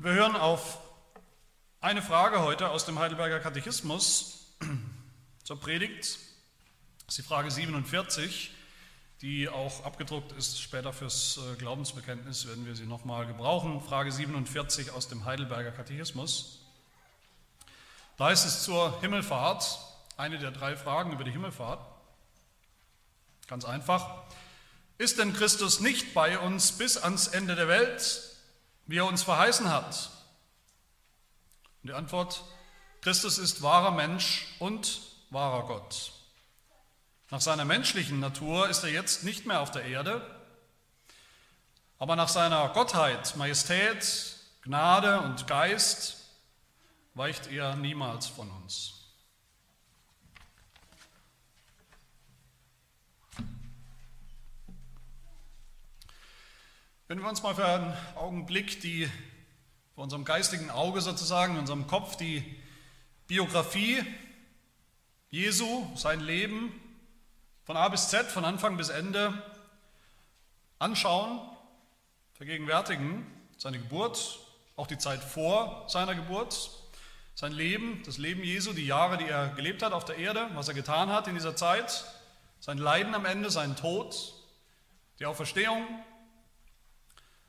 Wir hören auf eine Frage heute aus dem Heidelberger Katechismus zur Predigt. Das ist die Frage 47, die auch abgedruckt ist. Später fürs äh, Glaubensbekenntnis werden wir sie nochmal gebrauchen. Frage 47 aus dem Heidelberger Katechismus. Da ist es zur Himmelfahrt, eine der drei Fragen über die Himmelfahrt. Ganz einfach. Ist denn Christus nicht bei uns bis ans Ende der Welt? Wie er uns verheißen hat? Und die Antwort, Christus ist wahrer Mensch und wahrer Gott. Nach seiner menschlichen Natur ist er jetzt nicht mehr auf der Erde, aber nach seiner Gottheit, Majestät, Gnade und Geist weicht er niemals von uns. Wenn wir uns mal für einen Augenblick die vor unserem geistigen Auge sozusagen, in unserem Kopf die Biografie Jesu, sein Leben von A bis Z, von Anfang bis Ende anschauen, vergegenwärtigen, seine Geburt, auch die Zeit vor seiner Geburt, sein Leben, das Leben Jesu, die Jahre, die er gelebt hat auf der Erde, was er getan hat in dieser Zeit, sein Leiden am Ende, seinen Tod, die Auferstehung,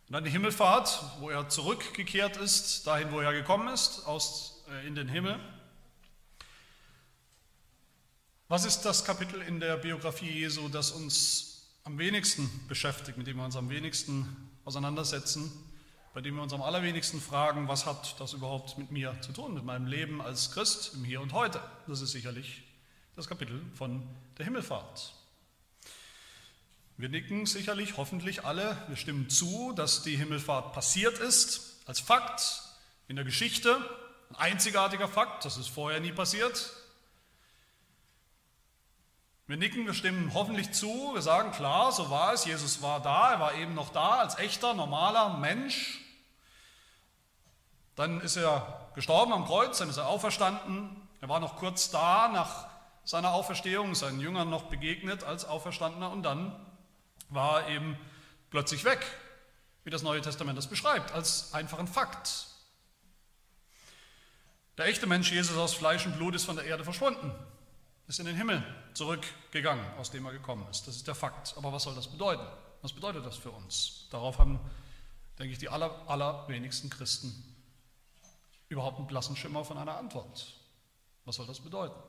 und dann die Himmelfahrt, wo er zurückgekehrt ist, dahin, wo er gekommen ist, aus, äh, in den Himmel. Was ist das Kapitel in der Biografie Jesu, das uns am wenigsten beschäftigt, mit dem wir uns am wenigsten auseinandersetzen, bei dem wir uns am allerwenigsten fragen, was hat das überhaupt mit mir zu tun, mit meinem Leben als Christ im Hier und Heute? Das ist sicherlich das Kapitel von der Himmelfahrt. Wir nicken sicherlich, hoffentlich alle, wir stimmen zu, dass die Himmelfahrt passiert ist, als Fakt in der Geschichte, ein einzigartiger Fakt, das ist vorher nie passiert. Wir nicken, wir stimmen hoffentlich zu, wir sagen klar, so war es, Jesus war da, er war eben noch da als echter, normaler Mensch. Dann ist er gestorben am Kreuz, dann ist er auferstanden, er war noch kurz da nach seiner Auferstehung, seinen Jüngern noch begegnet als Auferstandener. Und dann war eben plötzlich weg, wie das Neue Testament das beschreibt, als einfachen Fakt. Der echte Mensch Jesus aus Fleisch und Blut ist von der Erde verschwunden, ist in den Himmel zurückgegangen, aus dem er gekommen ist. Das ist der Fakt. Aber was soll das bedeuten? Was bedeutet das für uns? Darauf haben, denke ich, die aller, allerwenigsten Christen überhaupt einen blassen Schimmer von einer Antwort. Was soll das bedeuten?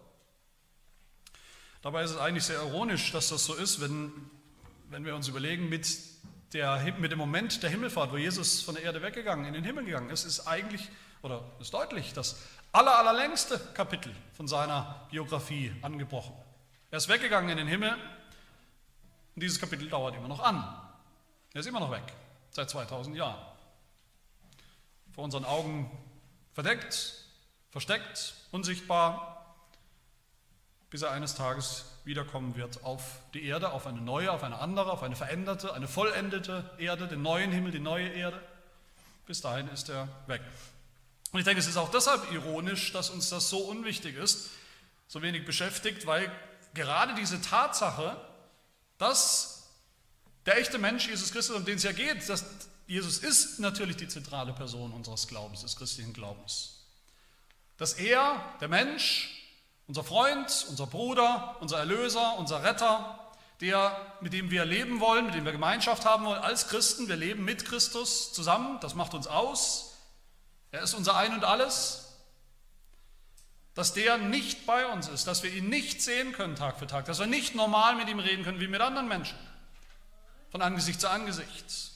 Dabei ist es eigentlich sehr ironisch, dass das so ist, wenn wenn wir uns überlegen, mit, der, mit dem Moment der Himmelfahrt, wo Jesus von der Erde weggegangen, in den Himmel gegangen ist, ist eigentlich, oder ist deutlich, das aller, allerlängste Kapitel von seiner Biografie angebrochen. Er ist weggegangen in den Himmel und dieses Kapitel dauert immer noch an. Er ist immer noch weg, seit 2000 Jahren. Vor unseren Augen verdeckt, versteckt, unsichtbar, bis er eines Tages wiederkommen wird auf die Erde, auf eine neue, auf eine andere, auf eine veränderte, eine vollendete Erde, den neuen Himmel, die neue Erde. Bis dahin ist er weg. Und ich denke, es ist auch deshalb ironisch, dass uns das so unwichtig ist, so wenig beschäftigt, weil gerade diese Tatsache, dass der echte Mensch Jesus Christus, um den es ja geht, dass Jesus ist natürlich die zentrale Person unseres Glaubens, des christlichen Glaubens. Dass er, der Mensch, unser Freund, unser Bruder, unser Erlöser, unser Retter, der, mit dem wir leben wollen, mit dem wir Gemeinschaft haben wollen als Christen. Wir leben mit Christus zusammen, das macht uns aus. Er ist unser Ein und alles. Dass der nicht bei uns ist, dass wir ihn nicht sehen können Tag für Tag, dass wir nicht normal mit ihm reden können wie mit anderen Menschen, von Angesicht zu Angesicht.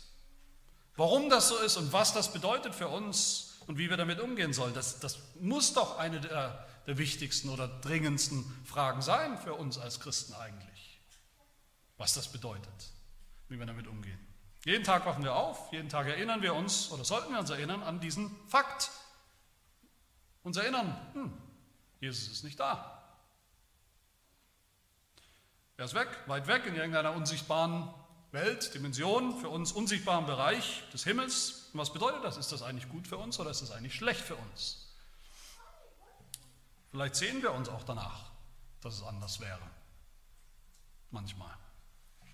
Warum das so ist und was das bedeutet für uns und wie wir damit umgehen sollen, das, das muss doch eine der der wichtigsten oder dringendsten Fragen sein für uns als Christen eigentlich. Was das bedeutet, wie wir damit umgehen. Jeden Tag wachen wir auf, jeden Tag erinnern wir uns oder sollten wir uns erinnern an diesen Fakt. Uns erinnern, hm, Jesus ist nicht da. Er ist weg, weit weg in irgendeiner unsichtbaren Welt, Dimension, für uns unsichtbaren Bereich des Himmels. Und was bedeutet das? Ist das eigentlich gut für uns oder ist das eigentlich schlecht für uns? Vielleicht sehen wir uns auch danach, dass es anders wäre. Manchmal.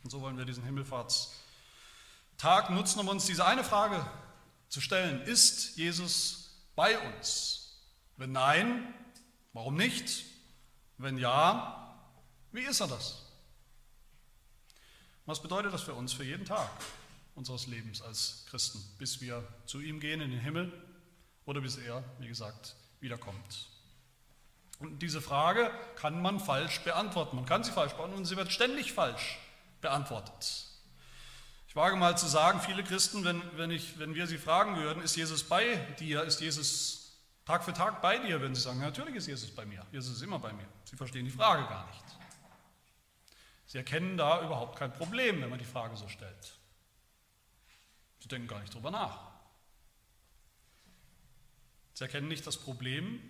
Und so wollen wir diesen Himmelfahrtstag nutzen, um uns diese eine Frage zu stellen. Ist Jesus bei uns? Wenn nein, warum nicht? Wenn ja, wie ist er das? Was bedeutet das für uns, für jeden Tag unseres Lebens als Christen, bis wir zu ihm gehen in den Himmel oder bis er, wie gesagt, wiederkommt? Und diese Frage kann man falsch beantworten. Man kann sie falsch beantworten und sie wird ständig falsch beantwortet. Ich wage mal zu sagen, viele Christen, wenn, wenn, ich, wenn wir sie fragen würden, ist Jesus bei dir, ist Jesus Tag für Tag bei dir, würden sie sagen, natürlich ist Jesus bei mir, Jesus ist immer bei mir. Sie verstehen die Frage gar nicht. Sie erkennen da überhaupt kein Problem, wenn man die Frage so stellt. Sie denken gar nicht drüber nach. Sie erkennen nicht das Problem,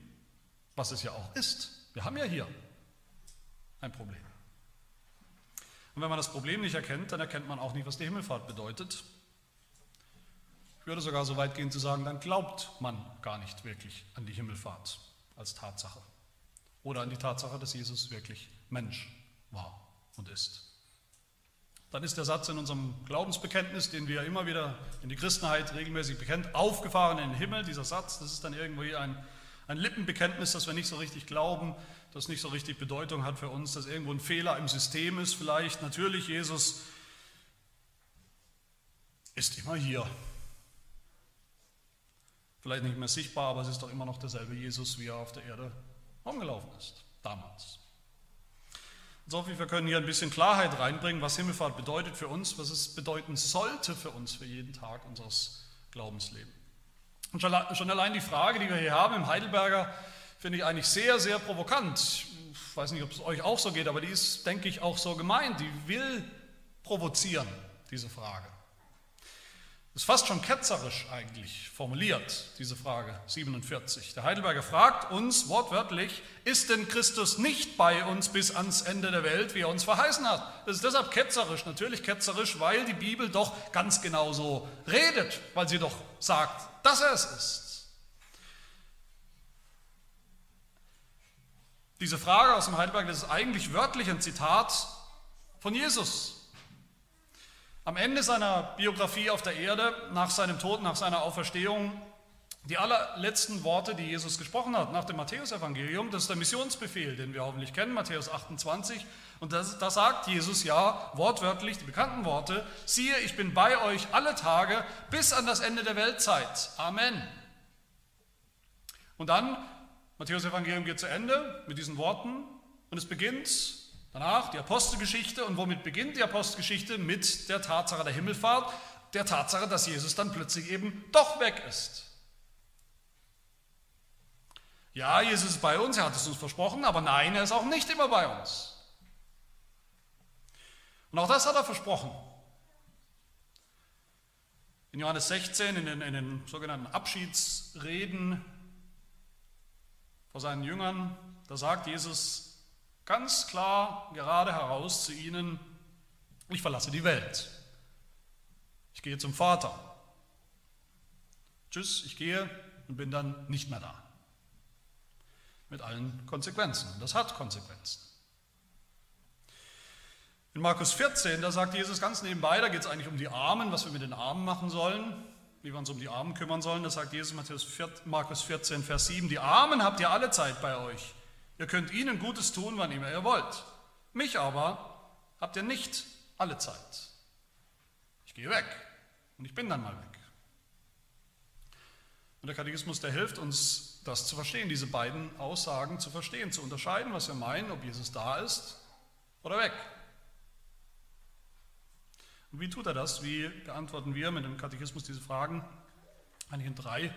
was es ja auch ist. Wir haben ja hier ein Problem. Und wenn man das Problem nicht erkennt, dann erkennt man auch nicht, was die Himmelfahrt bedeutet. Ich würde sogar so weit gehen zu sagen, dann glaubt man gar nicht wirklich an die Himmelfahrt als Tatsache oder an die Tatsache, dass Jesus wirklich Mensch war und ist. Dann ist der Satz in unserem Glaubensbekenntnis, den wir immer wieder in die Christenheit regelmäßig bekennen, aufgefahren in den Himmel. Dieser Satz, das ist dann irgendwie ein, ein Lippenbekenntnis, das wir nicht so richtig glauben, das nicht so richtig Bedeutung hat für uns, dass irgendwo ein Fehler im System ist vielleicht. Natürlich, Jesus ist immer hier. Vielleicht nicht mehr sichtbar, aber es ist doch immer noch derselbe Jesus, wie er auf der Erde rumgelaufen ist, damals. Und so, wir können hier ein bisschen Klarheit reinbringen, was Himmelfahrt bedeutet für uns, was es bedeuten sollte für uns, für jeden Tag unseres Glaubenslebens. Und schon allein die Frage, die wir hier haben im Heidelberger finde ich eigentlich sehr, sehr provokant. Ich weiß nicht, ob es euch auch so geht, aber die ist, denke ich, auch so gemeint. Die will provozieren, diese Frage. Das ist fast schon ketzerisch eigentlich formuliert, diese Frage 47. Der Heidelberger fragt uns wortwörtlich, ist denn Christus nicht bei uns bis ans Ende der Welt, wie er uns verheißen hat? Das ist deshalb ketzerisch, natürlich ketzerisch, weil die Bibel doch ganz genau so redet, weil sie doch sagt, dass er es ist. Diese Frage aus dem Heidelberg, das ist eigentlich wörtlich ein Zitat von Jesus. Am Ende seiner Biografie auf der Erde, nach seinem Tod, nach seiner Auferstehung, die allerletzten Worte, die Jesus gesprochen hat nach dem Matthäusevangelium, das ist der Missionsbefehl, den wir hoffentlich kennen, Matthäus 28. Und da sagt Jesus ja wortwörtlich die bekannten Worte, siehe, ich bin bei euch alle Tage bis an das Ende der Weltzeit. Amen. Und dann Matthäus Evangelium geht zu Ende mit diesen Worten und es beginnt danach die Apostelgeschichte. Und womit beginnt die Apostelgeschichte? Mit der Tatsache der Himmelfahrt, der Tatsache, dass Jesus dann plötzlich eben doch weg ist. Ja, Jesus ist bei uns, er hat es uns versprochen, aber nein, er ist auch nicht immer bei uns. Und auch das hat er versprochen. In Johannes 16, in den, in den sogenannten Abschiedsreden, vor seinen Jüngern, da sagt Jesus ganz klar, gerade heraus zu ihnen, ich verlasse die Welt. Ich gehe zum Vater. Tschüss, ich gehe und bin dann nicht mehr da. Mit allen Konsequenzen. Und das hat Konsequenzen. In Markus 14, da sagt Jesus ganz nebenbei, da geht es eigentlich um die Armen, was wir mit den Armen machen sollen wie wir uns um die Armen kümmern sollen. Das sagt Jesus Matthäus 4, Markus 14, Vers 7. Die Armen habt ihr alle Zeit bei euch. Ihr könnt ihnen Gutes tun, wann immer ihr wollt. Mich aber habt ihr nicht alle Zeit. Ich gehe weg und ich bin dann mal weg. Und der Katechismus, der hilft uns, das zu verstehen, diese beiden Aussagen zu verstehen, zu unterscheiden, was wir meinen, ob Jesus da ist oder weg. Und wie tut er das? Wie beantworten wir mit dem Katechismus diese Fragen? Eigentlich in drei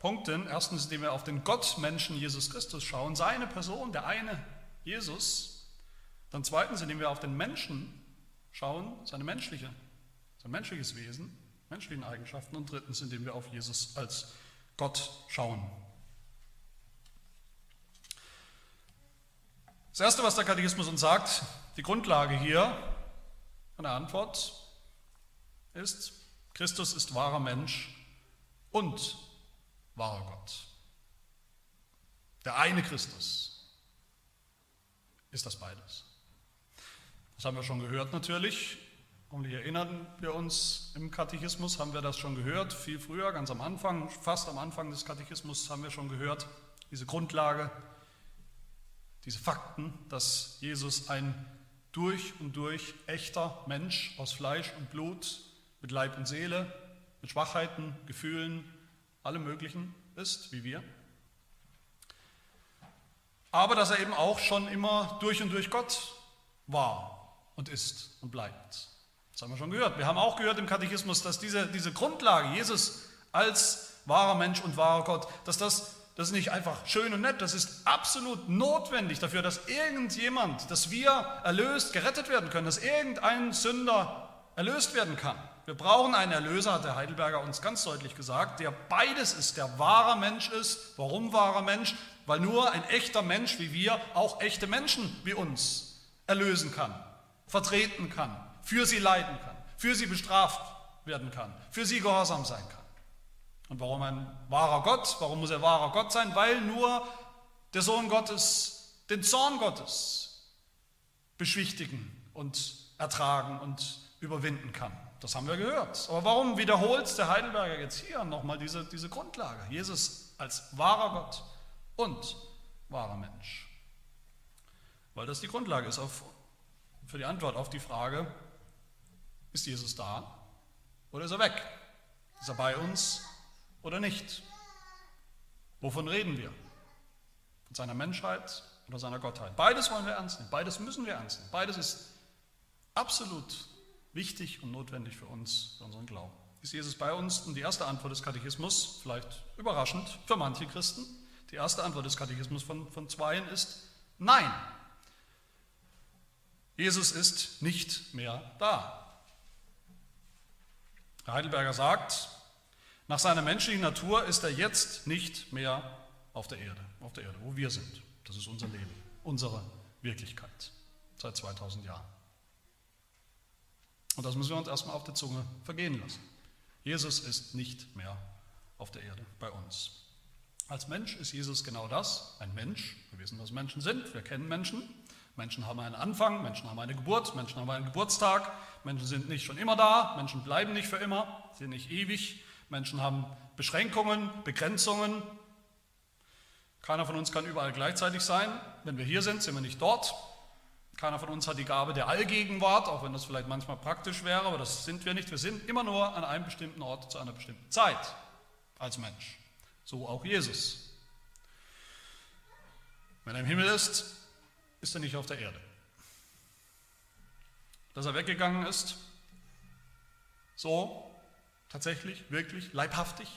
Punkten. Erstens, indem wir auf den Gottmenschen Jesus Christus schauen, seine Person, der eine Jesus. Dann zweitens, indem wir auf den Menschen schauen, seine menschliche, sein menschliches Wesen, menschlichen Eigenschaften. Und drittens, indem wir auf Jesus als Gott schauen. Das Erste, was der Katechismus uns sagt, die Grundlage hier, und die Antwort ist, Christus ist wahrer Mensch und wahrer Gott. Der eine Christus ist das beides. Das haben wir schon gehört natürlich Hoffentlich erinnern wir uns, im Katechismus haben wir das schon gehört, viel früher, ganz am Anfang, fast am Anfang des Katechismus haben wir schon gehört, diese Grundlage, diese Fakten, dass Jesus ein durch und durch echter Mensch aus Fleisch und Blut, mit Leib und Seele, mit Schwachheiten, Gefühlen, allem Möglichen ist, wie wir. Aber dass er eben auch schon immer durch und durch Gott war und ist und bleibt. Das haben wir schon gehört. Wir haben auch gehört im Katechismus, dass diese, diese Grundlage, Jesus als wahrer Mensch und wahrer Gott, dass das, das ist nicht einfach schön und nett, das ist absolut notwendig dafür, dass irgendjemand, dass wir erlöst, gerettet werden können, dass irgendein Sünder erlöst werden kann. Wir brauchen einen Erlöser, hat der Heidelberger uns ganz deutlich gesagt, der beides ist, der wahrer Mensch ist. Warum wahrer Mensch? Weil nur ein echter Mensch wie wir auch echte Menschen wie uns erlösen kann, vertreten kann, für sie leiden kann, für sie bestraft werden kann, für sie gehorsam sein kann. Und warum ein wahrer Gott? Warum muss er wahrer Gott sein? Weil nur der Sohn Gottes den Zorn Gottes beschwichtigen und ertragen und überwinden kann. Das haben wir gehört. Aber warum wiederholt der Heidelberger jetzt hier nochmal diese, diese Grundlage? Jesus als wahrer Gott und wahrer Mensch. Weil das die Grundlage ist auf, für die Antwort auf die Frage, ist Jesus da oder ist er weg? Ist er bei uns oder nicht? Wovon reden wir? Von seiner Menschheit oder seiner Gottheit? Beides wollen wir ernst nehmen, beides müssen wir ernst nehmen. Beides ist absolut wichtig und notwendig für uns, für unseren Glauben. Ist Jesus bei uns? Und die erste Antwort des Katechismus, vielleicht überraschend für manche Christen, die erste Antwort des Katechismus von, von Zweien ist Nein. Jesus ist nicht mehr da. Heidelberger sagt, nach seiner menschlichen Natur ist er jetzt nicht mehr auf der Erde, auf der Erde, wo wir sind. Das ist unser Leben, unsere Wirklichkeit seit 2000 Jahren. Und das müssen wir uns erstmal auf der Zunge vergehen lassen. Jesus ist nicht mehr auf der Erde bei uns. Als Mensch ist Jesus genau das, ein Mensch. Wir wissen, was Menschen sind, wir kennen Menschen. Menschen haben einen Anfang, Menschen haben eine Geburt, Menschen haben einen Geburtstag, Menschen sind nicht schon immer da, Menschen bleiben nicht für immer, sind nicht ewig, Menschen haben Beschränkungen, Begrenzungen. Keiner von uns kann überall gleichzeitig sein. Wenn wir hier sind, sind wir nicht dort. Keiner von uns hat die Gabe der Allgegenwart, auch wenn das vielleicht manchmal praktisch wäre, aber das sind wir nicht. Wir sind immer nur an einem bestimmten Ort zu einer bestimmten Zeit als Mensch. So auch Jesus. Wenn er im Himmel ist, ist er nicht auf der Erde. Dass er weggegangen ist, so tatsächlich, wirklich, leibhaftig,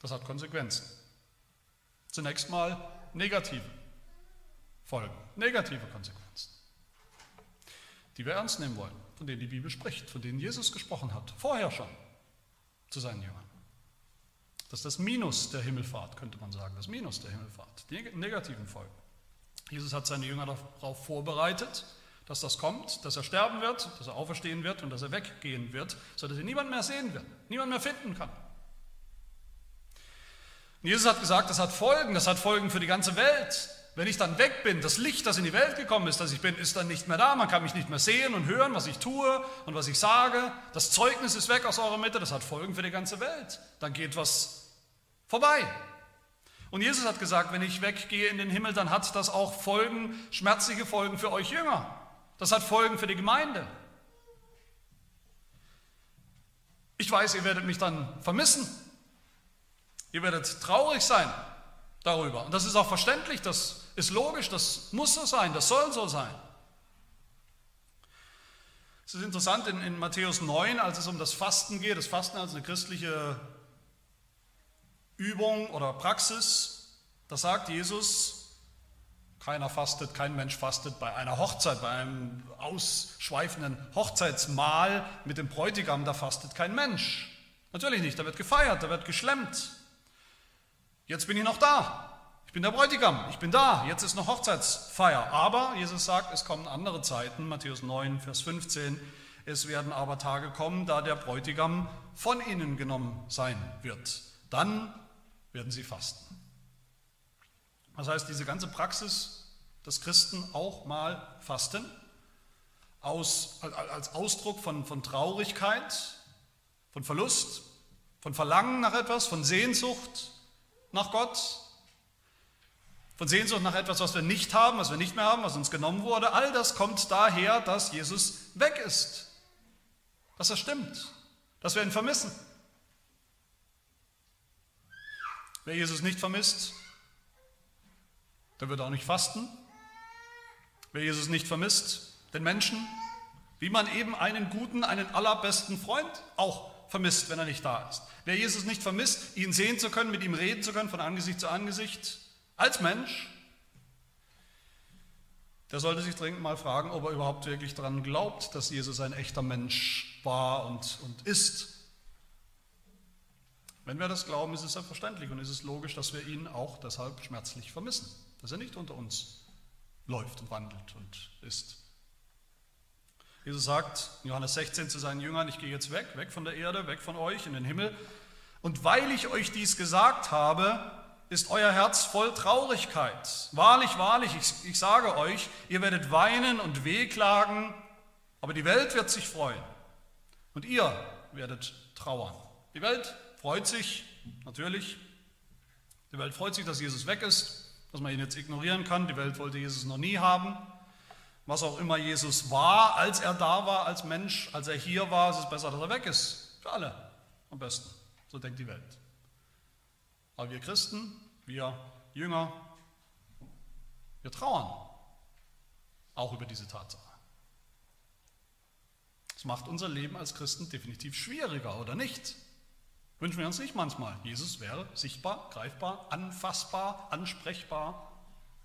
das hat Konsequenzen. Zunächst mal negative Folgen, negative Konsequenzen, die wir ernst nehmen wollen, von denen die Bibel spricht, von denen Jesus gesprochen hat, vorher schon zu seinen Jüngern. Das ist das Minus der Himmelfahrt, könnte man sagen, das Minus der Himmelfahrt, die negativen Folgen. Jesus hat seine Jünger darauf vorbereitet, dass das kommt, dass er sterben wird, dass er auferstehen wird und dass er weggehen wird, sodass er niemand mehr sehen wird, niemand mehr finden kann. Und Jesus hat gesagt, das hat Folgen, das hat Folgen für die ganze Welt. Wenn ich dann weg bin, das Licht, das in die Welt gekommen ist, das ich bin, ist dann nicht mehr da. Man kann mich nicht mehr sehen und hören, was ich tue und was ich sage. Das Zeugnis ist weg aus eurer Mitte, das hat Folgen für die ganze Welt. Dann geht was vorbei. Und Jesus hat gesagt, wenn ich weggehe in den Himmel, dann hat das auch Folgen, schmerzliche Folgen für euch Jünger. Das hat Folgen für die Gemeinde. Ich weiß, ihr werdet mich dann vermissen. Ihr werdet traurig sein darüber. Und das ist auch verständlich, das ist logisch, das muss so sein, das soll so sein. Es ist interessant, in, in Matthäus 9, als es um das Fasten geht, das Fasten als eine christliche Übung oder Praxis, da sagt Jesus, keiner fastet, kein Mensch fastet bei einer Hochzeit, bei einem ausschweifenden Hochzeitsmahl mit dem Bräutigam, da fastet kein Mensch. Natürlich nicht, da wird gefeiert, da wird geschlemmt. Jetzt bin ich noch da. Ich bin der Bräutigam, ich bin da, jetzt ist noch Hochzeitsfeier. Aber Jesus sagt, es kommen andere Zeiten, Matthäus 9, Vers 15, es werden aber Tage kommen, da der Bräutigam von ihnen genommen sein wird. Dann werden sie fasten. Das heißt, diese ganze Praxis, dass Christen auch mal fasten, aus, als Ausdruck von, von Traurigkeit, von Verlust, von Verlangen nach etwas, von Sehnsucht nach Gott, von Sehnsucht nach etwas, was wir nicht haben, was wir nicht mehr haben, was uns genommen wurde. All das kommt daher, dass Jesus weg ist, dass er stimmt, dass wir ihn vermissen. Wer Jesus nicht vermisst, der wird auch nicht fasten. Wer Jesus nicht vermisst, den Menschen, wie man eben einen guten, einen allerbesten Freund auch vermisst, wenn er nicht da ist. Wer Jesus nicht vermisst, ihn sehen zu können, mit ihm reden zu können, von Angesicht zu Angesicht, als Mensch, der sollte sich dringend mal fragen, ob er überhaupt wirklich daran glaubt, dass Jesus ein echter Mensch war und, und ist. Wenn wir das glauben, ist es selbstverständlich und ist es logisch, dass wir ihn auch deshalb schmerzlich vermissen, dass er nicht unter uns läuft und wandelt und ist. Jesus sagt in Johannes 16 zu seinen Jüngern, ich gehe jetzt weg, weg von der Erde, weg von euch in den Himmel. Und weil ich euch dies gesagt habe, ist euer Herz voll Traurigkeit. Wahrlich, wahrlich, ich, ich sage euch, ihr werdet weinen und wehklagen, aber die Welt wird sich freuen. Und ihr werdet trauern. Die Welt freut sich, natürlich. Die Welt freut sich, dass Jesus weg ist, dass man ihn jetzt ignorieren kann. Die Welt wollte Jesus noch nie haben. Was auch immer Jesus war, als er da war, als Mensch, als er hier war, ist es besser, dass er weg ist. Für alle am besten. So denkt die Welt. Aber wir Christen, wir Jünger, wir trauern auch über diese Tatsache. Das macht unser Leben als Christen definitiv schwieriger, oder nicht? Wünschen wir uns nicht manchmal. Jesus wäre sichtbar, greifbar, anfassbar, ansprechbar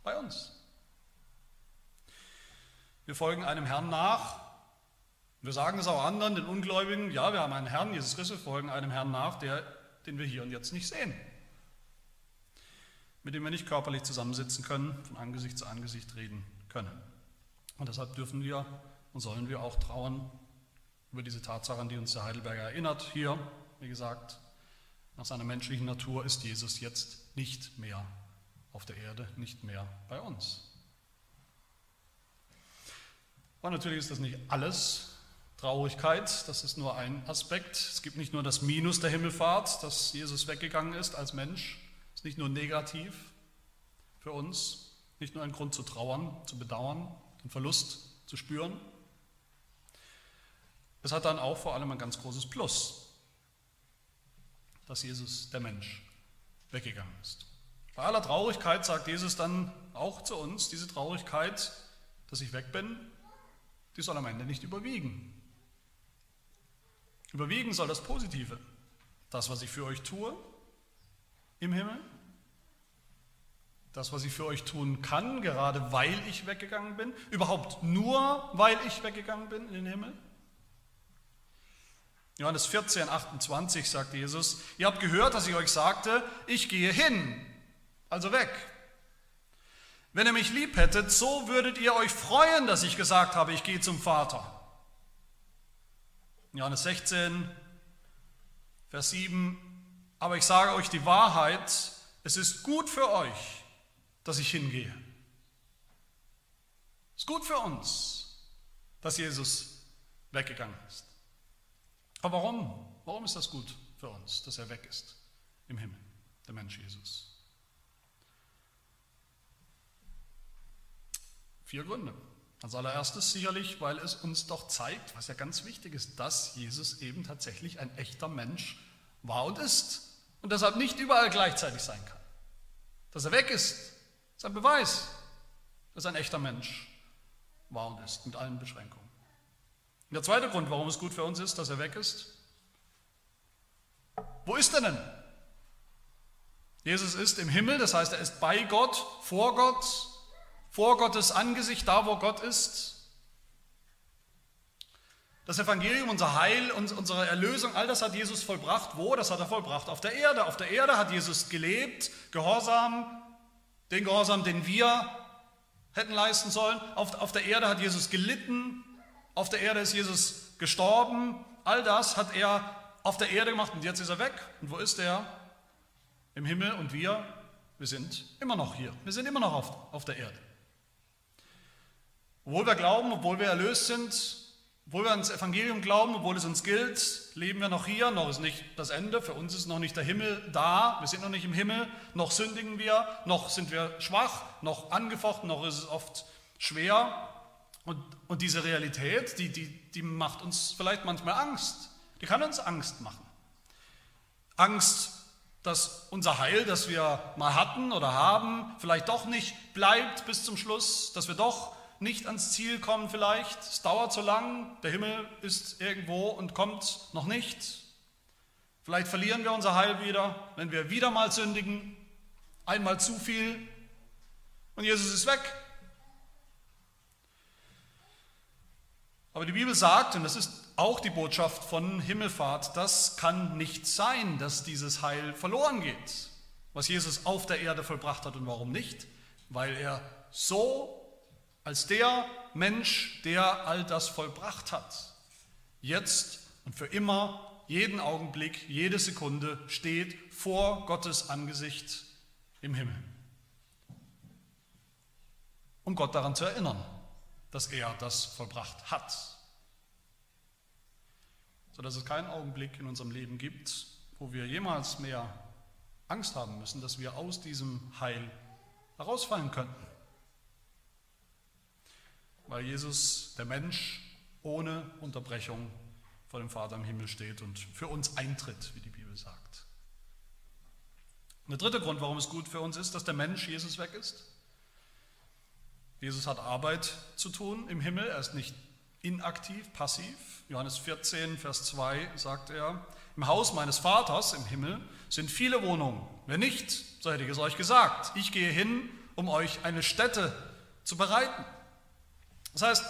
bei uns. Wir folgen einem Herrn nach. Wir sagen es auch anderen, den Ungläubigen, ja, wir haben einen Herrn, Jesus Christus, folgen einem Herrn nach, der, den wir hier und jetzt nicht sehen. Mit dem wir nicht körperlich zusammensitzen können, von Angesicht zu Angesicht reden können. Und deshalb dürfen wir und sollen wir auch trauern über diese Tatsache, an die uns der Heidelberger erinnert. Hier, wie gesagt, nach seiner menschlichen Natur ist Jesus jetzt nicht mehr auf der Erde, nicht mehr bei uns. Aber natürlich ist das nicht alles Traurigkeit, das ist nur ein Aspekt. Es gibt nicht nur das Minus der Himmelfahrt, dass Jesus weggegangen ist als Mensch, das ist nicht nur negativ für uns, nicht nur ein Grund zu trauern, zu bedauern, den Verlust zu spüren. Es hat dann auch vor allem ein ganz großes Plus dass Jesus, der Mensch, weggegangen ist. Bei aller Traurigkeit sagt Jesus dann auch zu uns, diese Traurigkeit, dass ich weg bin, die soll am Ende nicht überwiegen. Überwiegen soll das Positive, das, was ich für euch tue im Himmel, das, was ich für euch tun kann, gerade weil ich weggegangen bin, überhaupt nur weil ich weggegangen bin in den Himmel. Johannes 14, 28 sagt Jesus, ihr habt gehört, dass ich euch sagte, ich gehe hin, also weg. Wenn ihr mich lieb hättet, so würdet ihr euch freuen, dass ich gesagt habe, ich gehe zum Vater. Johannes 16, Vers 7, aber ich sage euch die Wahrheit, es ist gut für euch, dass ich hingehe. Es ist gut für uns, dass Jesus weggegangen ist. Aber warum? Warum ist das gut für uns, dass er weg ist im Himmel, der Mensch Jesus? Vier Gründe. Als allererstes sicherlich, weil es uns doch zeigt, was ja ganz wichtig ist, dass Jesus eben tatsächlich ein echter Mensch war und ist und deshalb nicht überall gleichzeitig sein kann. Dass er weg ist, ist ein Beweis, dass er ein echter Mensch war und ist, mit allen Beschränkungen. Und der zweite Grund, warum es gut für uns ist, dass er weg ist. Wo ist er denn? Jesus ist im Himmel, das heißt, er ist bei Gott, vor Gott, vor Gottes Angesicht, da wo Gott ist. Das Evangelium, unser Heil, unsere Erlösung, all das hat Jesus vollbracht. Wo? Das hat er vollbracht auf der Erde. Auf der Erde hat Jesus gelebt, gehorsam, den Gehorsam, den wir hätten leisten sollen. Auf, auf der Erde hat Jesus gelitten, auf der Erde ist Jesus gestorben. All das hat er auf der Erde gemacht und jetzt ist er weg. Und wo ist er? Im Himmel und wir, wir sind immer noch hier. Wir sind immer noch auf, auf der Erde. Obwohl wir glauben, obwohl wir erlöst sind, obwohl wir ans Evangelium glauben, obwohl es uns gilt, leben wir noch hier, noch ist nicht das Ende, für uns ist noch nicht der Himmel da, wir sind noch nicht im Himmel, noch sündigen wir, noch sind wir schwach, noch angefochten, noch ist es oft schwer. Und, und diese Realität, die, die, die macht uns vielleicht manchmal Angst, die kann uns Angst machen. Angst, dass unser Heil, das wir mal hatten oder haben, vielleicht doch nicht bleibt bis zum Schluss, dass wir doch nicht ans Ziel kommen vielleicht, es dauert zu lang, der Himmel ist irgendwo und kommt noch nicht. Vielleicht verlieren wir unser Heil wieder, wenn wir wieder mal sündigen, einmal zu viel und Jesus ist weg. Aber die Bibel sagt, und das ist auch die Botschaft von Himmelfahrt, das kann nicht sein, dass dieses Heil verloren geht, was Jesus auf der Erde vollbracht hat. Und warum nicht? Weil er so als der Mensch, der all das vollbracht hat, jetzt und für immer, jeden Augenblick, jede Sekunde steht vor Gottes Angesicht im Himmel. Um Gott daran zu erinnern, dass er das vollbracht hat. Sodass es keinen Augenblick in unserem Leben gibt, wo wir jemals mehr Angst haben müssen, dass wir aus diesem Heil herausfallen könnten weil Jesus, der Mensch, ohne Unterbrechung vor dem Vater im Himmel steht und für uns eintritt, wie die Bibel sagt. Und der dritte Grund, warum es gut für uns ist, dass der Mensch Jesus weg ist. Jesus hat Arbeit zu tun im Himmel, er ist nicht inaktiv, passiv. Johannes 14, Vers 2 sagt er, im Haus meines Vaters im Himmel sind viele Wohnungen. Wenn nicht, so hätte ich es euch gesagt, ich gehe hin, um euch eine Stätte zu bereiten. Das heißt,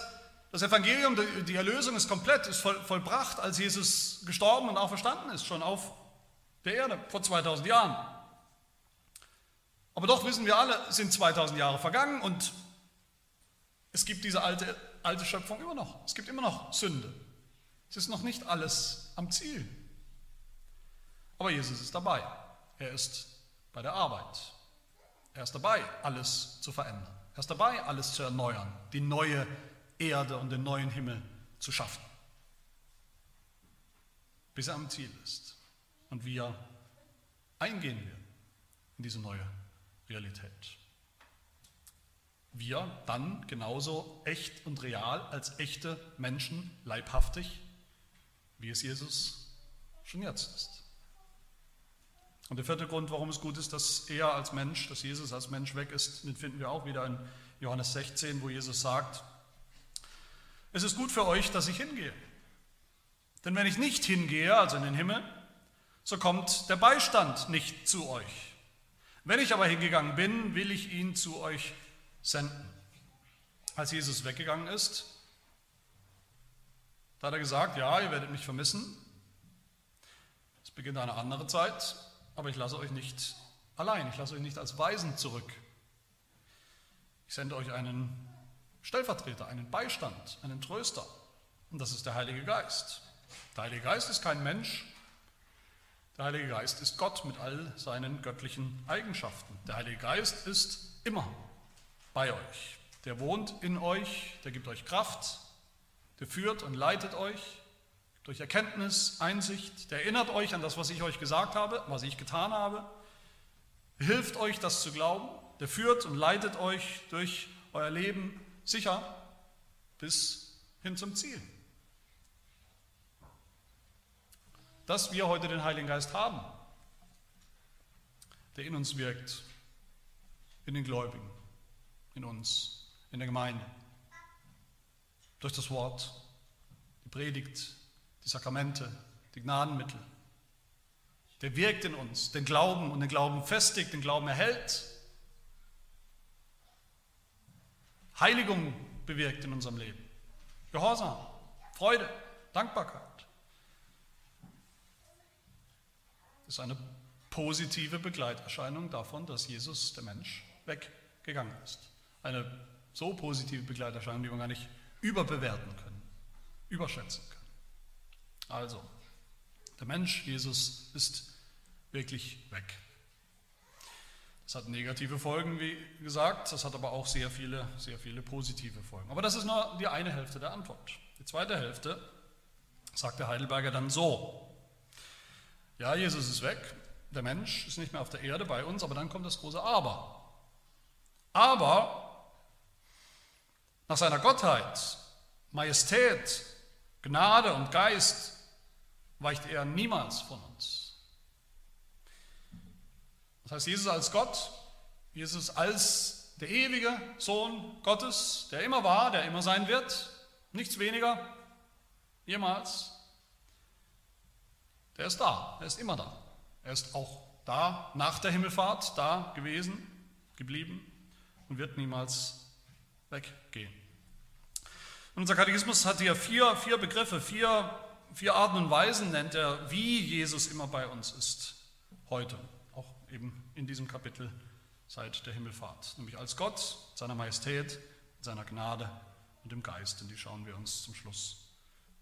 das Evangelium, die Erlösung ist komplett, ist vollbracht, als Jesus gestorben und auferstanden ist, schon auf der Erde vor 2000 Jahren. Aber doch wissen wir alle, sind 2000 Jahre vergangen und es gibt diese alte, alte Schöpfung immer noch. Es gibt immer noch Sünde. Es ist noch nicht alles am Ziel. Aber Jesus ist dabei. Er ist bei der Arbeit. Er ist dabei, alles zu verändern. Er ist dabei, alles zu erneuern, die neue Erde und den neuen Himmel zu schaffen, bis er am Ziel ist und wir eingehen werden in diese neue Realität. Wir dann genauso echt und real als echte Menschen, leibhaftig, wie es Jesus schon jetzt ist. Und der vierte Grund, warum es gut ist, dass er als Mensch, dass Jesus als Mensch weg ist, den finden wir auch wieder in Johannes 16, wo Jesus sagt, es ist gut für euch, dass ich hingehe. Denn wenn ich nicht hingehe, also in den Himmel, so kommt der Beistand nicht zu euch. Wenn ich aber hingegangen bin, will ich ihn zu euch senden. Als Jesus weggegangen ist, da hat er gesagt, ja, ihr werdet mich vermissen. Es beginnt eine andere Zeit, aber ich lasse euch nicht allein, ich lasse euch nicht als Weisen zurück. Ich sende euch einen Stellvertreter, einen Beistand, einen Tröster. Und das ist der Heilige Geist. Der Heilige Geist ist kein Mensch. Der Heilige Geist ist Gott mit all seinen göttlichen Eigenschaften. Der Heilige Geist ist immer bei euch. Der wohnt in euch, der gibt euch Kraft, der führt und leitet euch, durch Erkenntnis, Einsicht, der erinnert euch an das, was ich euch gesagt habe, was ich getan habe, hilft euch, das zu glauben, der führt und leitet euch durch euer Leben sicher bis hin zum Ziel. Dass wir heute den Heiligen Geist haben, der in uns wirkt, in den Gläubigen, in uns, in der Gemeinde, durch das Wort, die Predigt, die Sakramente, die Gnadenmittel. Der wirkt in uns, den Glauben und den Glauben festigt, den Glauben erhält. Heiligung bewirkt in unserem Leben. Gehorsam, Freude, Dankbarkeit. Das ist eine positive Begleiterscheinung davon, dass Jesus, der Mensch, weggegangen ist. Eine so positive Begleiterscheinung, die wir gar nicht überbewerten können, überschätzen können. Also, der Mensch, Jesus, ist wirklich weg. Das hat negative Folgen, wie gesagt, das hat aber auch sehr viele, sehr viele positive Folgen. Aber das ist nur die eine Hälfte der Antwort. Die zweite Hälfte sagt der Heidelberger dann so. Ja, Jesus ist weg, der Mensch ist nicht mehr auf der Erde bei uns, aber dann kommt das große Aber. Aber nach seiner Gottheit, Majestät, Gnade und Geist weicht er niemals von uns. Das heißt, Jesus als Gott, Jesus als der ewige Sohn Gottes, der immer war, der immer sein wird, nichts weniger, jemals, der ist da, er ist immer da. Er ist auch da nach der Himmelfahrt, da gewesen, geblieben und wird niemals weggehen. Unser Katechismus hat hier vier, vier Begriffe, vier, vier Arten und Weisen, nennt er, wie Jesus immer bei uns ist, heute eben in diesem Kapitel seit der Himmelfahrt, nämlich als Gott, seiner Majestät, seiner Gnade und dem Geist. Und die schauen wir uns zum Schluss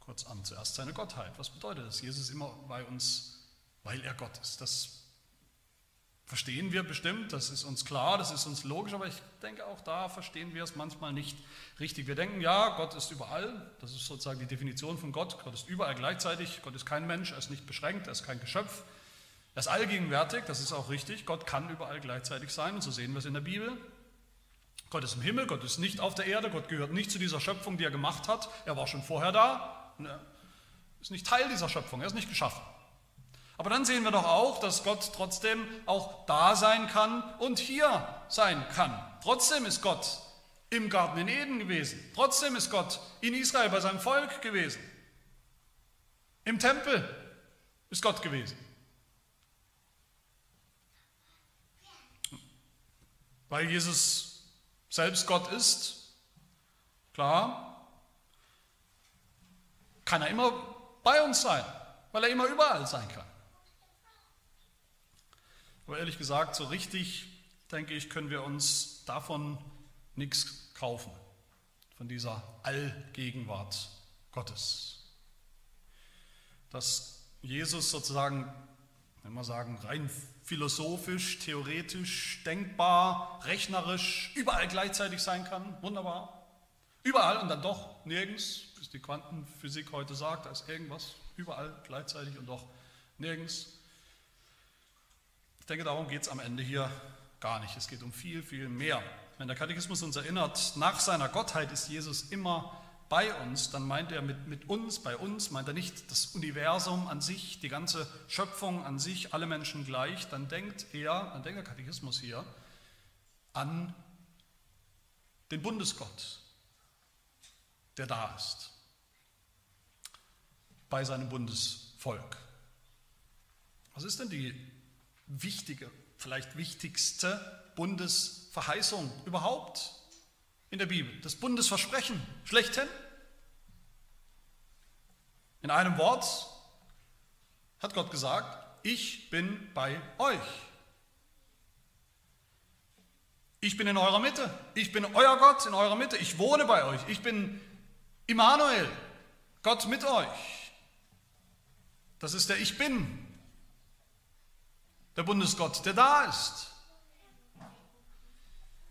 kurz an. Zuerst seine Gottheit. Was bedeutet das? Jesus ist immer bei uns, weil er Gott ist. Das verstehen wir bestimmt, das ist uns klar, das ist uns logisch, aber ich denke auch da verstehen wir es manchmal nicht richtig. Wir denken, ja, Gott ist überall, das ist sozusagen die Definition von Gott. Gott ist überall gleichzeitig, Gott ist kein Mensch, er ist nicht beschränkt, er ist kein Geschöpf, er ist allgegenwärtig, das ist auch richtig. Gott kann überall gleichzeitig sein und so sehen wir es in der Bibel. Gott ist im Himmel, Gott ist nicht auf der Erde, Gott gehört nicht zu dieser Schöpfung, die er gemacht hat. Er war schon vorher da er ist nicht Teil dieser Schöpfung, er ist nicht geschaffen. Aber dann sehen wir doch auch, dass Gott trotzdem auch da sein kann und hier sein kann. Trotzdem ist Gott im Garten in Eden gewesen. Trotzdem ist Gott in Israel bei seinem Volk gewesen. Im Tempel ist Gott gewesen. Weil Jesus selbst Gott ist, klar, kann er immer bei uns sein, weil er immer überall sein kann. Aber ehrlich gesagt, so richtig, denke ich, können wir uns davon nichts kaufen, von dieser Allgegenwart Gottes. Dass Jesus sozusagen, wenn wir sagen, rein philosophisch, theoretisch, denkbar, rechnerisch, überall gleichzeitig sein kann. Wunderbar. Überall und dann doch nirgends, bis die Quantenphysik heute sagt, da ist irgendwas überall gleichzeitig und doch nirgends. Ich denke, darum geht es am Ende hier gar nicht. Es geht um viel, viel mehr. Wenn der Katechismus uns erinnert, nach seiner Gottheit ist Jesus immer bei uns, dann meint er mit, mit uns, bei uns, meint er nicht das Universum an sich, die ganze Schöpfung an sich, alle Menschen gleich, dann denkt er, dann denkt der Katechismus hier, an den Bundesgott, der da ist, bei seinem Bundesvolk. Was ist denn die wichtige, vielleicht wichtigste Bundesverheißung überhaupt? in der Bibel, das Bundesversprechen schlechthin. In einem Wort hat Gott gesagt, ich bin bei euch. Ich bin in eurer Mitte. Ich bin euer Gott in eurer Mitte. Ich wohne bei euch. Ich bin Immanuel, Gott mit euch. Das ist der Ich bin, der Bundesgott, der da ist.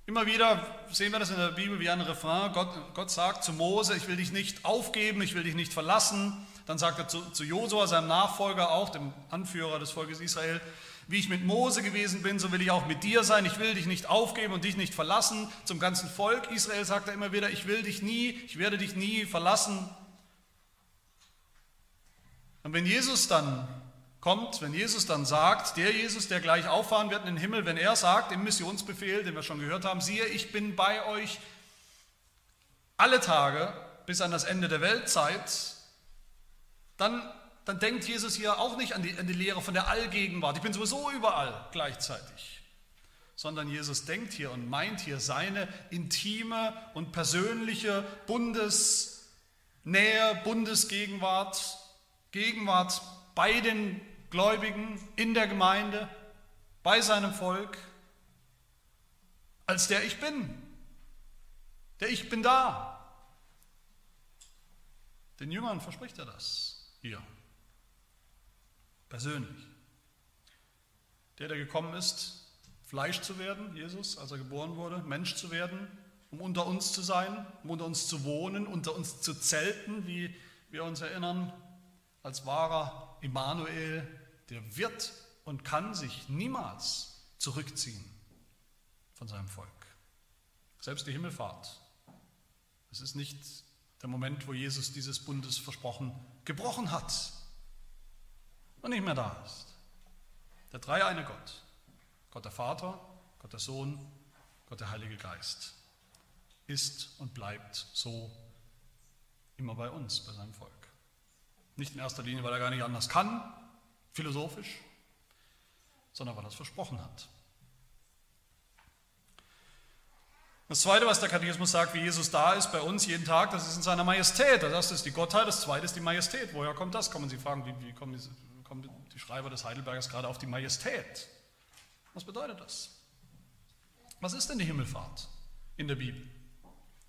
Immer wieder sehen wir das in der Bibel wie ein Refrain. Gott, Gott sagt zu Mose, ich will dich nicht aufgeben, ich will dich nicht verlassen. Dann sagt er zu, zu Josua, seinem Nachfolger auch, dem Anführer des Volkes Israel, wie ich mit Mose gewesen bin, so will ich auch mit dir sein. Ich will dich nicht aufgeben und dich nicht verlassen. Zum ganzen Volk Israel sagt er immer wieder, ich will dich nie, ich werde dich nie verlassen. Und wenn Jesus dann kommt, wenn Jesus dann sagt, der Jesus, der gleich auffahren wird in den Himmel, wenn er sagt im Missionsbefehl, den wir schon gehört haben, siehe, ich bin bei euch alle Tage bis an das Ende der Weltzeit, dann, dann denkt Jesus hier auch nicht an die, an die Lehre von der Allgegenwart, ich bin sowieso überall gleichzeitig, sondern Jesus denkt hier und meint hier seine intime und persönliche Bundesnähe, Bundesgegenwart, Gegenwart bei den Gläubigen in der Gemeinde, bei seinem Volk, als der ich bin. Der ich bin da. Den Jüngern verspricht er das hier. Persönlich. Der, der gekommen ist, Fleisch zu werden, Jesus, als er geboren wurde, Mensch zu werden, um unter uns zu sein, um unter uns zu wohnen, unter uns zu zelten, wie wir uns erinnern, als wahrer Immanuel, der wird und kann sich niemals zurückziehen von seinem Volk. Selbst die Himmelfahrt. Es ist nicht der Moment, wo Jesus dieses Bundesversprochen gebrochen hat und nicht mehr da ist. Der dreieine Gott, Gott der Vater, Gott der Sohn, Gott der Heilige Geist, ist und bleibt so immer bei uns, bei seinem Volk. Nicht in erster Linie, weil er gar nicht anders kann, philosophisch, sondern weil er es versprochen hat. Das Zweite, was der Katechismus sagt, wie Jesus da ist bei uns jeden Tag, das ist in seiner Majestät. Das erste ist die Gottheit, das Zweite ist die Majestät. Woher kommt das? Kommen Sie fragen, wie, wie kommen, die, kommen die Schreiber des Heidelbergers gerade auf die Majestät? Was bedeutet das? Was ist denn die Himmelfahrt in der Bibel?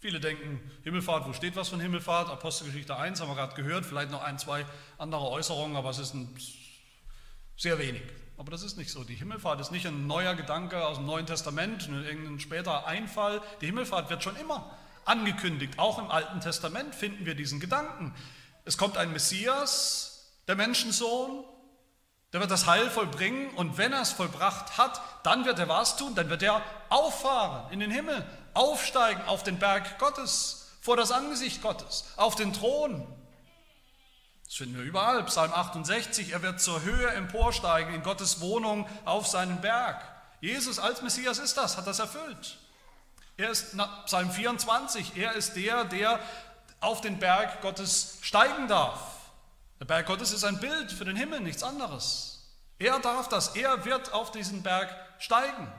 Viele denken, Himmelfahrt, wo steht was von Himmelfahrt? Apostelgeschichte 1 haben wir gerade gehört, vielleicht noch ein, zwei andere Äußerungen, aber es ist ein, sehr wenig. Aber das ist nicht so. Die Himmelfahrt ist nicht ein neuer Gedanke aus dem Neuen Testament, irgendein später Einfall. Die Himmelfahrt wird schon immer angekündigt. Auch im Alten Testament finden wir diesen Gedanken. Es kommt ein Messias, der Menschensohn, der wird das Heil vollbringen und wenn er es vollbracht hat, dann wird er was tun? Dann wird er auffahren in den Himmel, aufsteigen auf den Berg Gottes, vor das Angesicht Gottes, auf den Thron das finden wir überall. Psalm 68, er wird zur Höhe emporsteigen in Gottes Wohnung auf seinen Berg. Jesus als Messias ist das, hat das erfüllt. Er ist, Psalm 24, er ist der, der auf den Berg Gottes steigen darf. Der Berg Gottes ist ein Bild für den Himmel, nichts anderes. Er darf das, er wird auf diesen Berg steigen,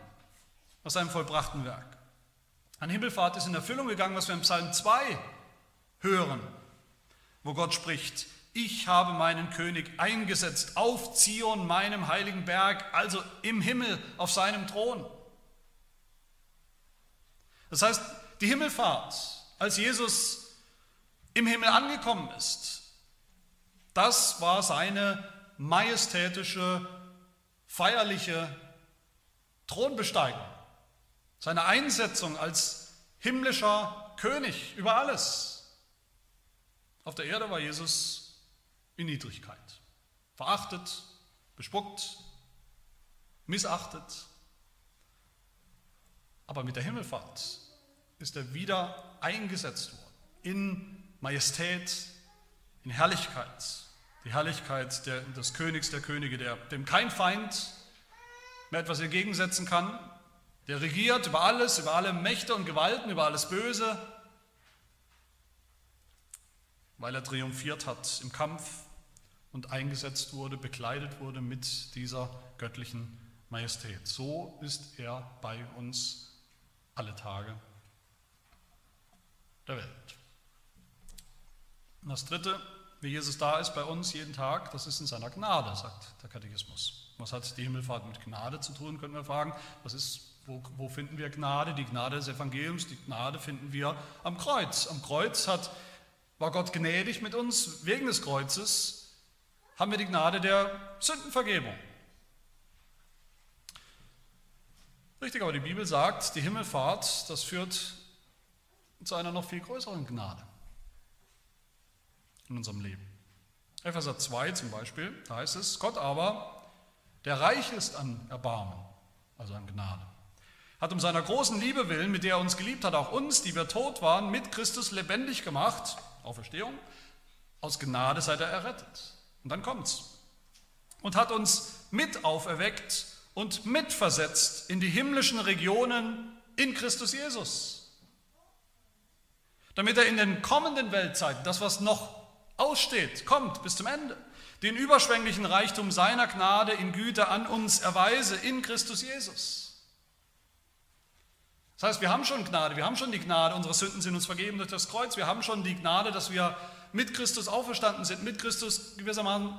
aus seinem vollbrachten Werk. An Himmelfahrt ist in Erfüllung gegangen, was wir im Psalm 2 hören, wo Gott spricht, ich habe meinen König eingesetzt auf Zion, meinem heiligen Berg, also im Himmel auf seinem Thron. Das heißt, die Himmelfahrt, als Jesus im Himmel angekommen ist, das war seine majestätische, feierliche Thronbesteigung, seine Einsetzung als himmlischer König über alles. Auf der Erde war Jesus in Niedrigkeit. Verachtet, bespuckt, missachtet. Aber mit der Himmelfahrt ist er wieder eingesetzt worden in Majestät, in Herrlichkeit. Die Herrlichkeit der, des Königs der Könige, der, dem kein Feind mehr etwas entgegensetzen kann, der regiert über alles, über alle Mächte und Gewalten, über alles Böse, weil er triumphiert hat im Kampf und eingesetzt wurde, bekleidet wurde mit dieser göttlichen Majestät. So ist er bei uns alle Tage der Welt. Und das Dritte, wie Jesus da ist bei uns jeden Tag, das ist in seiner Gnade, sagt der Katechismus. Was hat die Himmelfahrt mit Gnade zu tun, können wir fragen. Was ist, wo, wo finden wir Gnade? Die Gnade des Evangeliums, die Gnade finden wir am Kreuz. Am Kreuz hat, war Gott gnädig mit uns wegen des Kreuzes haben wir die Gnade der Sündenvergebung. Richtig, aber die Bibel sagt, die Himmelfahrt, das führt zu einer noch viel größeren Gnade in unserem Leben. Epheser 2 zum Beispiel, da heißt es, Gott aber, der reich ist an Erbarmen, also an Gnade, hat um seiner großen Liebe willen, mit der er uns geliebt hat, auch uns, die wir tot waren, mit Christus lebendig gemacht, Auferstehung, aus Gnade seid ihr errettet. Und dann kommt's. Und hat uns mit auferweckt und mitversetzt in die himmlischen Regionen in Christus Jesus. Damit er in den kommenden Weltzeiten, das was noch aussteht, kommt bis zum Ende, den überschwänglichen Reichtum seiner Gnade in Güte an uns erweise in Christus Jesus. Das heißt, wir haben schon Gnade, wir haben schon die Gnade, unsere Sünden sind uns vergeben durch das Kreuz, wir haben schon die Gnade, dass wir mit Christus auferstanden sind, mit Christus gewissermaßen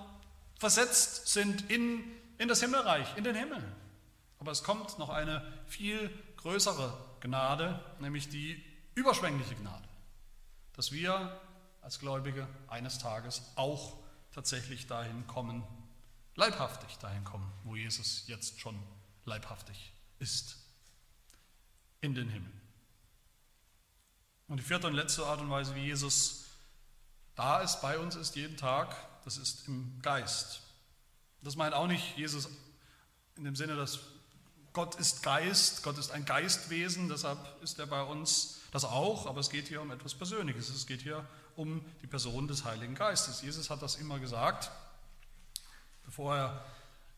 versetzt sind in, in das Himmelreich, in den Himmel. Aber es kommt noch eine viel größere Gnade, nämlich die überschwängliche Gnade, dass wir als Gläubige eines Tages auch tatsächlich dahin kommen, leibhaftig dahin kommen, wo Jesus jetzt schon leibhaftig ist. In den Himmel. Und die vierte und letzte Art und Weise, wie Jesus da ist, bei uns ist, jeden Tag, das ist im Geist. Das meint auch nicht Jesus in dem Sinne, dass Gott ist Geist, Gott ist ein Geistwesen, deshalb ist er bei uns das auch, aber es geht hier um etwas Persönliches. Es geht hier um die Person des Heiligen Geistes. Jesus hat das immer gesagt, bevor er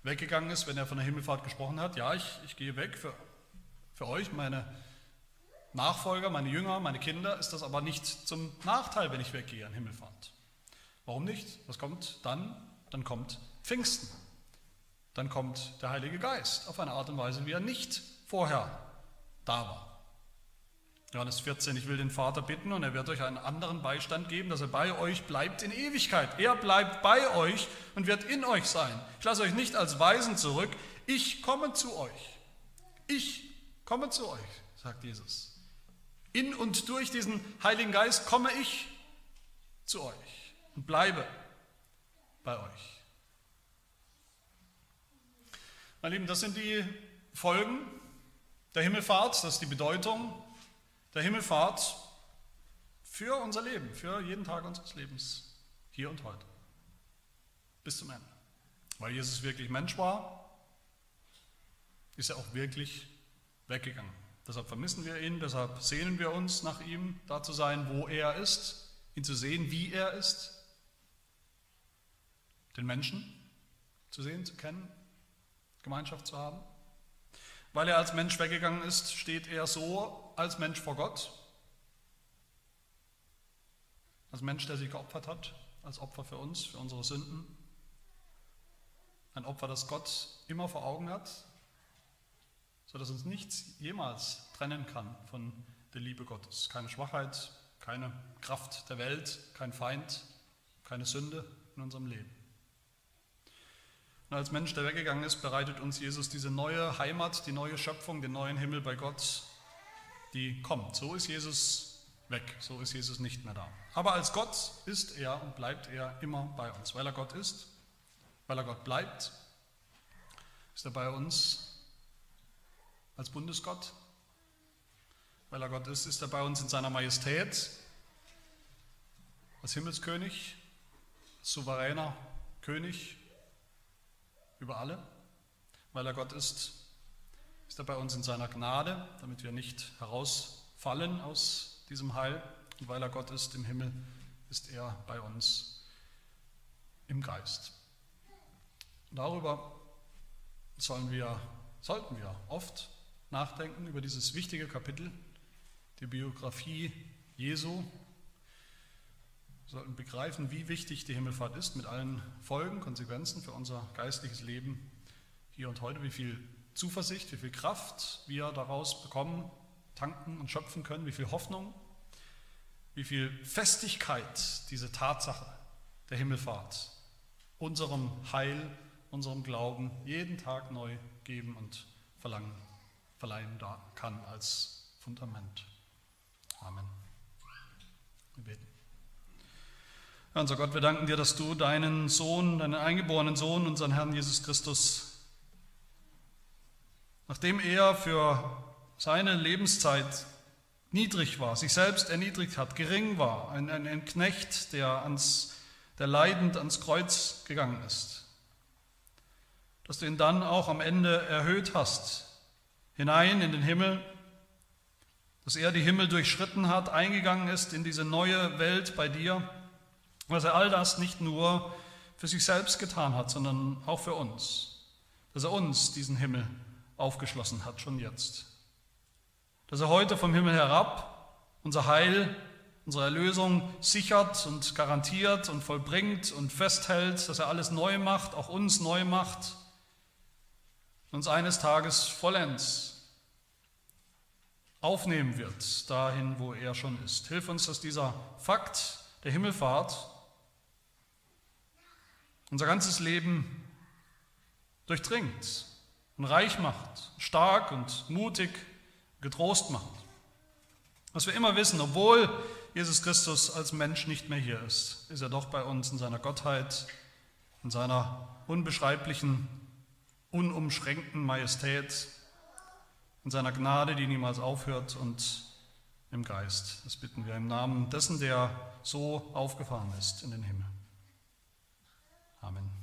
weggegangen ist, wenn er von der Himmelfahrt gesprochen hat. Ja, ich, ich gehe weg für, für euch, meine Nachfolger, meine Jünger, meine Kinder, ist das aber nicht zum Nachteil, wenn ich weggehe an Himmelfahrt. Warum nicht? Was kommt dann? Dann kommt Pfingsten. Dann kommt der Heilige Geist auf eine Art und Weise, wie er nicht vorher da war. Johannes 14, ich will den Vater bitten und er wird euch einen anderen Beistand geben, dass er bei euch bleibt in Ewigkeit. Er bleibt bei euch und wird in euch sein. Ich lasse euch nicht als Weisen zurück, ich komme zu euch. Ich komme zu euch, sagt Jesus. In und durch diesen Heiligen Geist komme ich zu euch und bleibe bei euch. Meine Lieben, das sind die Folgen der Himmelfahrt, das ist die Bedeutung der Himmelfahrt für unser Leben, für jeden Tag unseres Lebens, hier und heute, bis zum Ende. Weil Jesus wirklich Mensch war, ist er auch wirklich weggegangen. Deshalb vermissen wir ihn, deshalb sehnen wir uns nach ihm, da zu sein, wo er ist, ihn zu sehen, wie er ist, den Menschen zu sehen, zu kennen, Gemeinschaft zu haben. Weil er als Mensch weggegangen ist, steht er so als Mensch vor Gott, als Mensch, der sich geopfert hat, als Opfer für uns, für unsere Sünden. Ein Opfer, das Gott immer vor Augen hat, sodass uns nichts jemals trennen kann von der Liebe Gottes. Keine Schwachheit, keine Kraft der Welt, kein Feind, keine Sünde in unserem Leben. Und als Mensch, der weggegangen ist, bereitet uns Jesus diese neue Heimat, die neue Schöpfung, den neuen Himmel bei Gott, die kommt. So ist Jesus weg, so ist Jesus nicht mehr da. Aber als Gott ist er und bleibt er immer bei uns. Weil er Gott ist, weil er Gott bleibt, ist er bei uns als Bundesgott. Weil er Gott ist, ist er bei uns in seiner Majestät, als Himmelskönig, souveräner König über alle. Weil er Gott ist, ist er bei uns in seiner Gnade, damit wir nicht herausfallen aus diesem Heil. Und weil er Gott ist im Himmel, ist er bei uns im Geist. Darüber sollen wir, sollten wir oft nachdenken, über dieses wichtige Kapitel, die Biografie Jesu, wir sollten begreifen, wie wichtig die Himmelfahrt ist, mit allen Folgen, Konsequenzen für unser geistliches Leben hier und heute, wie viel Zuversicht, wie viel Kraft wir daraus bekommen, tanken und schöpfen können, wie viel Hoffnung, wie viel Festigkeit diese Tatsache der Himmelfahrt unserem Heil, unserem Glauben jeden Tag neu geben und verlangen, verleihen kann als Fundament. Amen. Wir beten. Herr unser Gott, wir danken dir, dass du deinen Sohn, deinen eingeborenen Sohn, unseren Herrn Jesus Christus, nachdem er für seine Lebenszeit niedrig war, sich selbst erniedrigt hat, gering war, ein, ein, ein Knecht, der, ans, der leidend ans Kreuz gegangen ist, dass du ihn dann auch am Ende erhöht hast, hinein in den Himmel, dass er die Himmel durchschritten hat, eingegangen ist in diese neue Welt bei dir dass er all das nicht nur für sich selbst getan hat, sondern auch für uns. Dass er uns diesen Himmel aufgeschlossen hat, schon jetzt. Dass er heute vom Himmel herab unser Heil, unsere Erlösung sichert und garantiert und vollbringt und festhält, dass er alles neu macht, auch uns neu macht uns eines Tages vollends aufnehmen wird, dahin, wo er schon ist. Hilf uns, dass dieser Fakt der Himmelfahrt unser ganzes Leben durchdringt und reich macht, stark und mutig, getrost macht. Dass wir immer wissen, obwohl Jesus Christus als Mensch nicht mehr hier ist, ist er doch bei uns in seiner Gottheit, in seiner unbeschreiblichen, unumschränkten Majestät, in seiner Gnade, die niemals aufhört und im Geist. Das bitten wir im Namen dessen, der so aufgefahren ist in den Himmel. Amen.